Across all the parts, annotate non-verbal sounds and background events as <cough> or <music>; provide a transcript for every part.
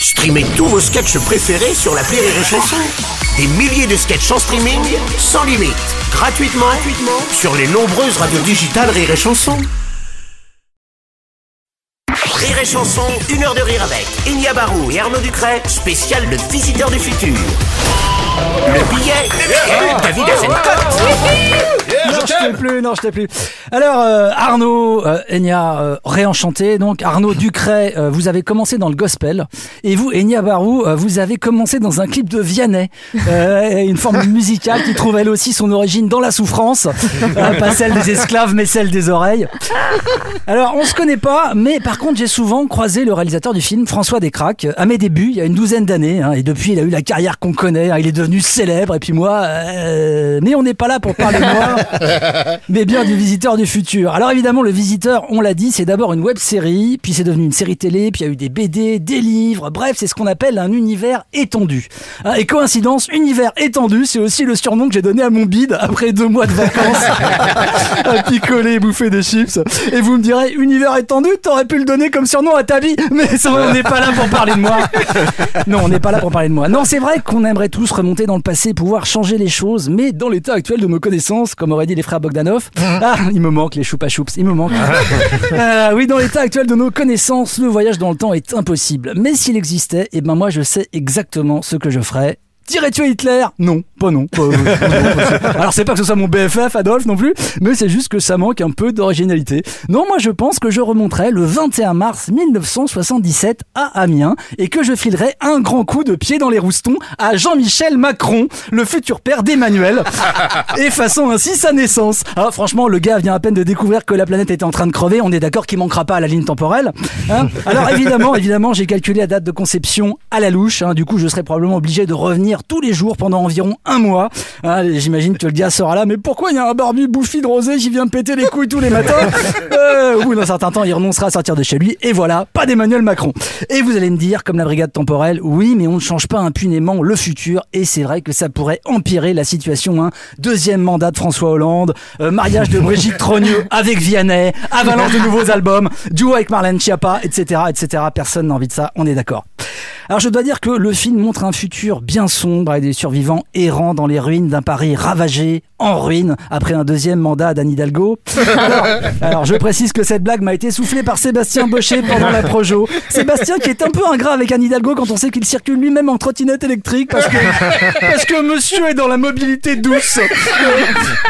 Streamez tous vos sketchs préférés sur la Rire et Chanson. Des milliers de sketchs en streaming, sans limite, gratuitement, gratuitement sur les nombreuses radios digitales Rire et Chanson. Rire et Chanson, une heure de rire avec Enya Barou et Arnaud Ducret, spécial le visiteur du futur. Le billet, David Azencote. Non, je t'ai plus, non, je t'ai plus. Alors, euh, Arnaud, euh, Enya, euh, réenchanté. Donc, Arnaud Ducret, euh, vous avez commencé dans le gospel. Et vous, Enya Barou, vous avez commencé dans un clip de Vianney. Une forme <laughs> musicale qui trouve elle aussi son origine dans la souffrance. Pas celle des esclaves, mais celle des oreilles. Alors, on se connaît pas, mais par contre, j'ai souvent croisé le réalisateur du film, François Descraques, à mes débuts, il y a une douzaine d'années. hein, et depuis, il a eu la carrière qu'on connaît. hein, il est devenu célèbre. Et puis moi, mais on n'est pas là pour parler de moi <laughs> mais bien du Visiteur du futur. Alors évidemment, le Visiteur, on l'a dit, c'est d'abord une web série, puis c'est devenu une série télé, puis il y a eu des BD, des livres, bref, c'est ce qu'on appelle un univers étendu. Hein, Et coïncidence, univers étendu, c'est aussi le surnom que j'ai donné à mon bide après deux mois de vacances <laughs> à picoler et bouffer des chips. Et vous me direz, univers étendu, t'aurais pu le donner comme surnom à ta vie, mais ça, on n'est pas là pour parler de moi. Non, on n'est pas là pour parler de moi. Non, c'est vrai qu'on aimerait tous remonter dans le passé, pouvoir changer les choses, mais dans l'état actuel de nos connaissances, comme auraient dit les frères Bogdanov, <laughs> ah, il me manque les choupa choups, il me manque. <laughs> Euh, oui, dans l'état actuel de nos connaissances, le voyage dans le temps est impossible. Mais s'il existait, eh ben moi je sais exactement ce que je ferais. Tirer tuer Hitler? Non, pas non. pas- pas- Alors c'est pas que ce soit mon BFF Adolphe non plus, mais c'est juste que ça manque un peu d'originalité. Non, moi je pense que je remonterai le 21 mars 1977 à Amiens et que je filerai un grand coup de pied dans les roustons à Jean-Michel Macron, le futur père d'Emmanuel, <laughs> effaçant ainsi sa naissance. Ah, franchement, le gars vient à peine de découvrir que la planète était en train de crever, on est d'accord qu'il manquera pas à la ligne temporelle. hein. Alors évidemment, évidemment, j'ai calculé la date de conception à la louche, hein. du coup je serai probablement obligé de revenir tous les jours pendant environ un mois. Et J'imagine que le gars sera là, mais pourquoi il y a un barbu bouffi de rosé qui vient péter les couilles tous les matins <laughs> euh, bout d'un certain temps, il renoncera à sortir de chez lui, et voilà, pas d'Emmanuel Macron. Et vous allez me dire, comme la brigade temporelle, oui, mais on ne change pas impunément le futur, et c'est vrai que ça pourrait empirer la situation. Hein. Deuxième mandat de François Hollande, euh, mariage de Brigitte Trogneux avec Vianney, avalanche de nouveaux albums, duo avec Marlène Schiappa, etc., etc. Personne n'a envie de ça, on est d'accord. Alors je dois dire que le film montre un futur bien sombre avec des survivants errant dans les ruines d'un Paris ravagé, en ruine, après un deuxième mandat d'Anne Hidalgo. Alors, <laughs> alors, je précise que cette blague m'a été soufflée par Sébastien Bochet pendant la Projo. Sébastien qui est un peu ingrat avec Anne Hidalgo quand on sait qu'il circule lui-même en trottinette électrique parce que, parce que monsieur est dans la mobilité douce.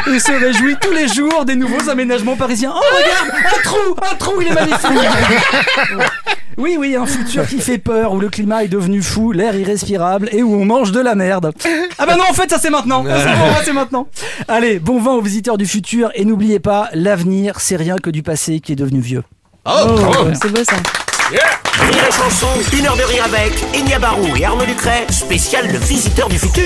Il se réjouit tous les jours des nouveaux aménagements parisiens. Oh regarde, un trou, un trou, il est magnifique. <laughs> Oui, oui, un futur qui fait peur, où le climat est devenu fou, l'air irrespirable et où on mange de la merde. Ah bah non, en fait, ça c'est maintenant. Ça, c'est maintenant. Allez, bon vent aux visiteurs du futur et n'oubliez pas, l'avenir, c'est rien que du passé qui est devenu vieux. Oh, c'est beau ça. Rire et Chanson, une heure de rire avec Enya Barou et Arnaud Ducret, spécial le visiteur du futur.